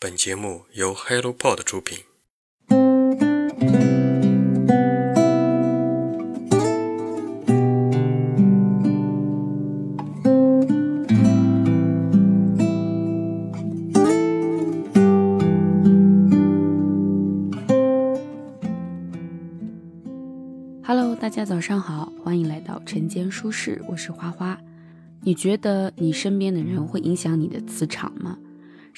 本节目由 HelloPod 出品。Hello，大家早上好，欢迎来到晨间舒适，我是花花。你觉得你身边的人会影响你的磁场吗？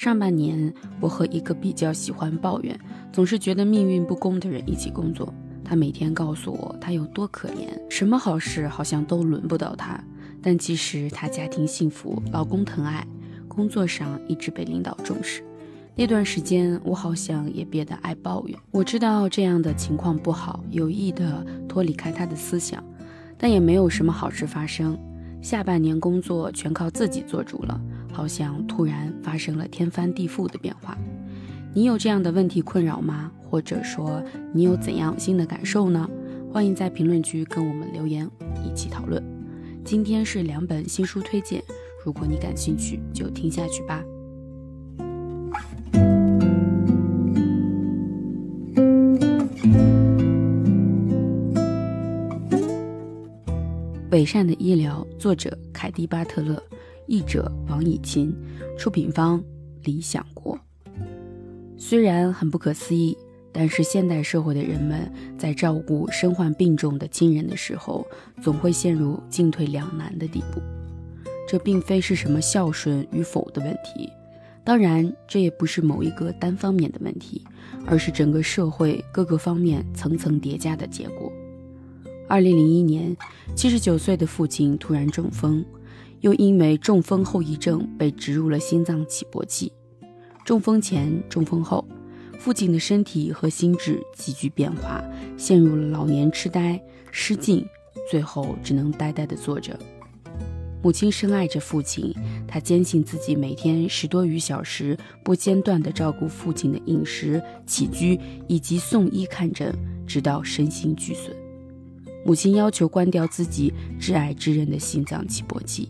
上半年，我和一个比较喜欢抱怨、总是觉得命运不公的人一起工作。他每天告诉我他有多可怜，什么好事好像都轮不到他。但其实他家庭幸福，老公疼爱，工作上一直被领导重视。那段时间，我好像也变得爱抱怨。我知道这样的情况不好，有意的脱离开他的思想，但也没有什么好事发生。下半年工作全靠自己做主了。好像突然发生了天翻地覆的变化，你有这样的问题困扰吗？或者说你有怎样新的感受呢？欢迎在评论区跟我们留言，一起讨论。今天是两本新书推荐，如果你感兴趣，就听下去吧。伪善的医疗，作者凯蒂·巴特勒。译者王以勤，出品方理想国。虽然很不可思议，但是现代社会的人们在照顾身患病重的亲人的时候，总会陷入进退两难的地步。这并非是什么孝顺与否的问题，当然，这也不是某一个单方面的问题，而是整个社会各个方面层层叠加的结果。二零零一年，七十九岁的父亲突然中风。又因为中风后遗症被植入了心脏起搏器。中风前、中风后，父亲的身体和心智急剧变化，陷入了老年痴呆、失禁，最后只能呆呆地坐着。母亲深爱着父亲，她坚信自己每天十多余小时不间断地照顾父亲的饮食起居以及送医看诊，直到身心俱损。母亲要求关掉自己挚爱之人的心脏起搏器。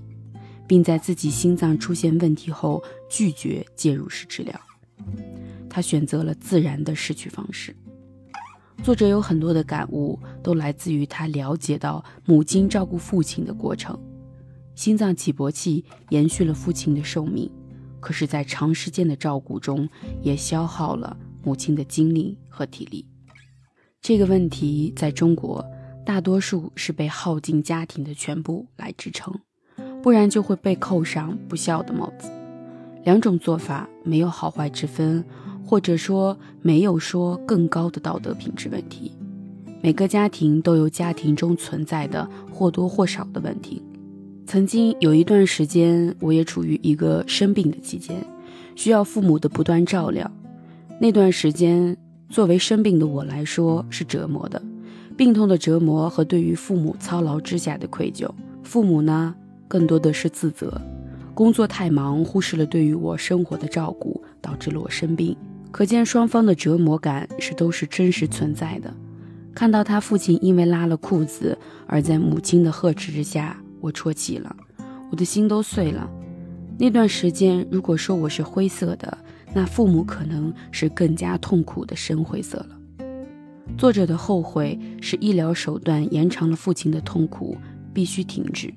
并在自己心脏出现问题后拒绝介入式治疗，他选择了自然的逝去方式。作者有很多的感悟，都来自于他了解到母亲照顾父亲的过程。心脏起搏器延续了父亲的寿命，可是，在长时间的照顾中，也消耗了母亲的精力和体力。这个问题在中国，大多数是被耗尽家庭的全部来支撑。不然就会被扣上不孝的帽子。两种做法没有好坏之分，或者说没有说更高的道德品质问题。每个家庭都有家庭中存在的或多或少的问题。曾经有一段时间，我也处于一个生病的期间，需要父母的不断照料。那段时间，作为生病的我来说是折磨的，病痛的折磨和对于父母操劳之下的愧疚。父母呢？更多的是自责，工作太忙，忽视了对于我生活的照顾，导致了我生病。可见双方的折磨感是都是真实存在的。看到他父亲因为拉了裤子，而在母亲的呵斥之下，我啜泣了，我的心都碎了。那段时间，如果说我是灰色的，那父母可能是更加痛苦的深灰色了。作者的后悔是医疗手段延长了父亲的痛苦，必须停止。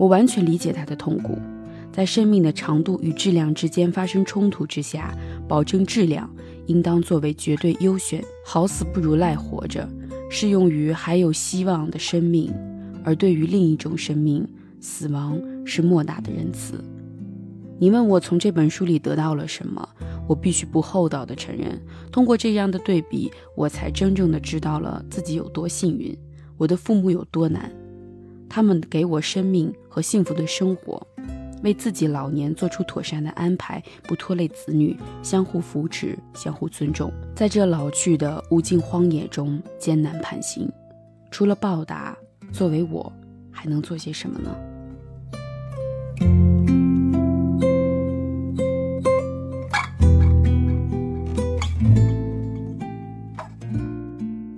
我完全理解他的痛苦，在生命的长度与质量之间发生冲突之下，保证质量应当作为绝对优选。好死不如赖活着，适用于还有希望的生命，而对于另一种生命，死亡是莫大的仁慈。你问我从这本书里得到了什么？我必须不厚道的承认，通过这样的对比，我才真正的知道了自己有多幸运，我的父母有多难。他们给我生命和幸福的生活，为自己老年做出妥善的安排，不拖累子女，相互扶持，相互尊重，在这老去的无尽荒野中艰难攀行。除了报答，作为我还能做些什么呢？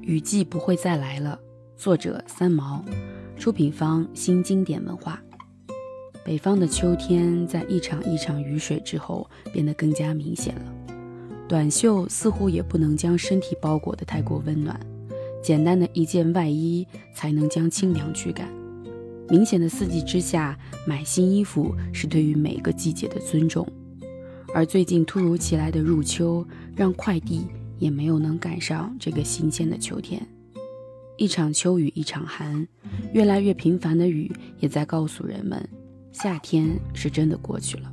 雨季不会再来了。作者三毛。出品方新经典文化。北方的秋天，在一场一场雨水之后，变得更加明显了。短袖似乎也不能将身体包裹得太过温暖，简单的一件外衣才能将清凉驱赶。明显的四季之下，买新衣服是对于每个季节的尊重。而最近突如其来的入秋，让快递也没有能赶上这个新鲜的秋天。一场秋雨一场寒，越来越频繁的雨也在告诉人们，夏天是真的过去了。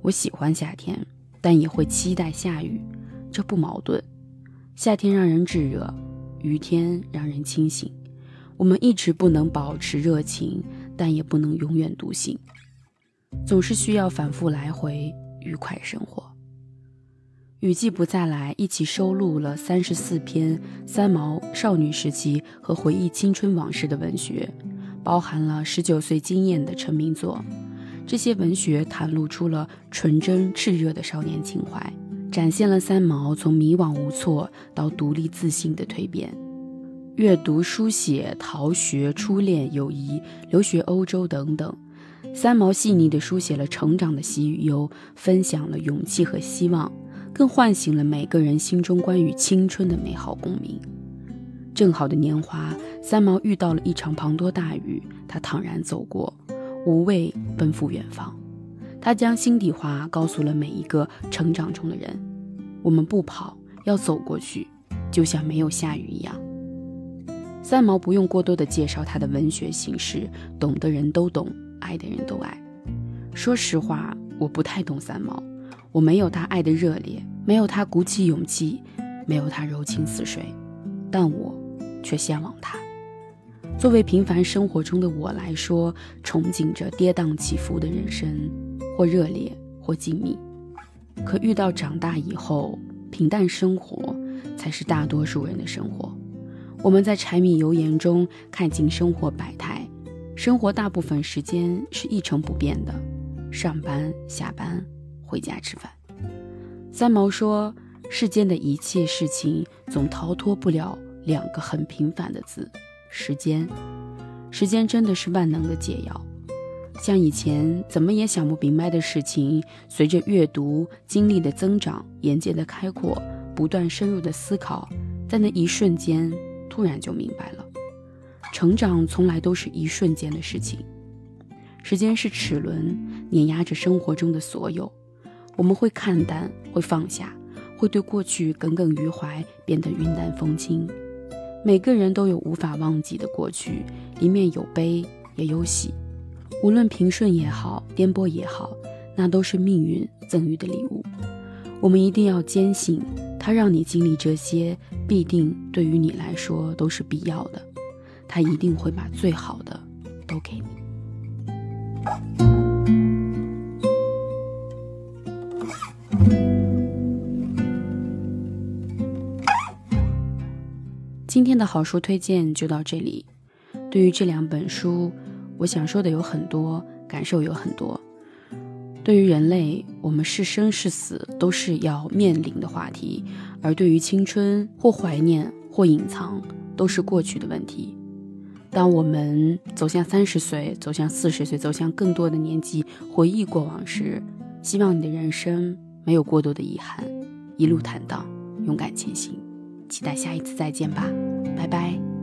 我喜欢夏天。但也会期待下雨，这不矛盾。夏天让人炙热，雨天让人清醒。我们一直不能保持热情，但也不能永远独行，总是需要反复来回，愉快生活。雨季不再来，一起收录了三十四篇三毛少女时期和回忆青春往事的文学，包含了十九岁惊艳的成名作。这些文学袒露出了纯真炽热的少年情怀，展现了三毛从迷惘无措到独立自信的蜕变。阅读、书写、逃学、初恋、友谊、留学欧洲等等，三毛细腻地书写了成长的喜与忧，分享了勇气和希望，更唤醒了每个人心中关于青春的美好共鸣。正好的年华，三毛遇到了一场滂沱大雨，他坦然走过。无畏奔赴远方，他将心底话告诉了每一个成长中的人：我们不跑，要走过去，就像没有下雨一样。三毛不用过多的介绍他的文学形式，懂的人都懂，爱的人都爱。说实话，我不太懂三毛，我没有他爱的热烈，没有他鼓起勇气，没有他柔情似水，但我却向往他。作为平凡生活中的我来说，憧憬着跌宕起伏的人生，或热烈，或静谧。可遇到长大以后，平淡生活才是大多数人的生活。我们在柴米油盐中看尽生活百态，生活大部分时间是一成不变的：上班、下班、回家吃饭。三毛说：“世间的一切事情，总逃脱不了两个很平凡的字。”时间，时间真的是万能的解药。像以前怎么也想不明白的事情，随着阅读、经历的增长、眼界的开阔、不断深入的思考，在那一瞬间突然就明白了。成长从来都是一瞬间的事情。时间是齿轮，碾压着生活中的所有。我们会看淡，会放下，会对过去耿耿于怀，变得云淡风轻。每个人都有无法忘记的过去，里面有悲也有喜，无论平顺也好，颠簸也好，那都是命运赠予的礼物。我们一定要坚信，他让你经历这些，必定对于你来说都是必要的。他一定会把最好的都给你。今天的好书推荐就到这里。对于这两本书，我想说的有很多，感受有很多。对于人类，我们是生是死都是要面临的话题；而对于青春，或怀念，或隐藏，都是过去的问题。当我们走向三十岁，走向四十岁，走向更多的年纪，回忆过往时，希望你的人生没有过多的遗憾，一路坦荡，勇敢前行。期待下一次再见吧，拜拜。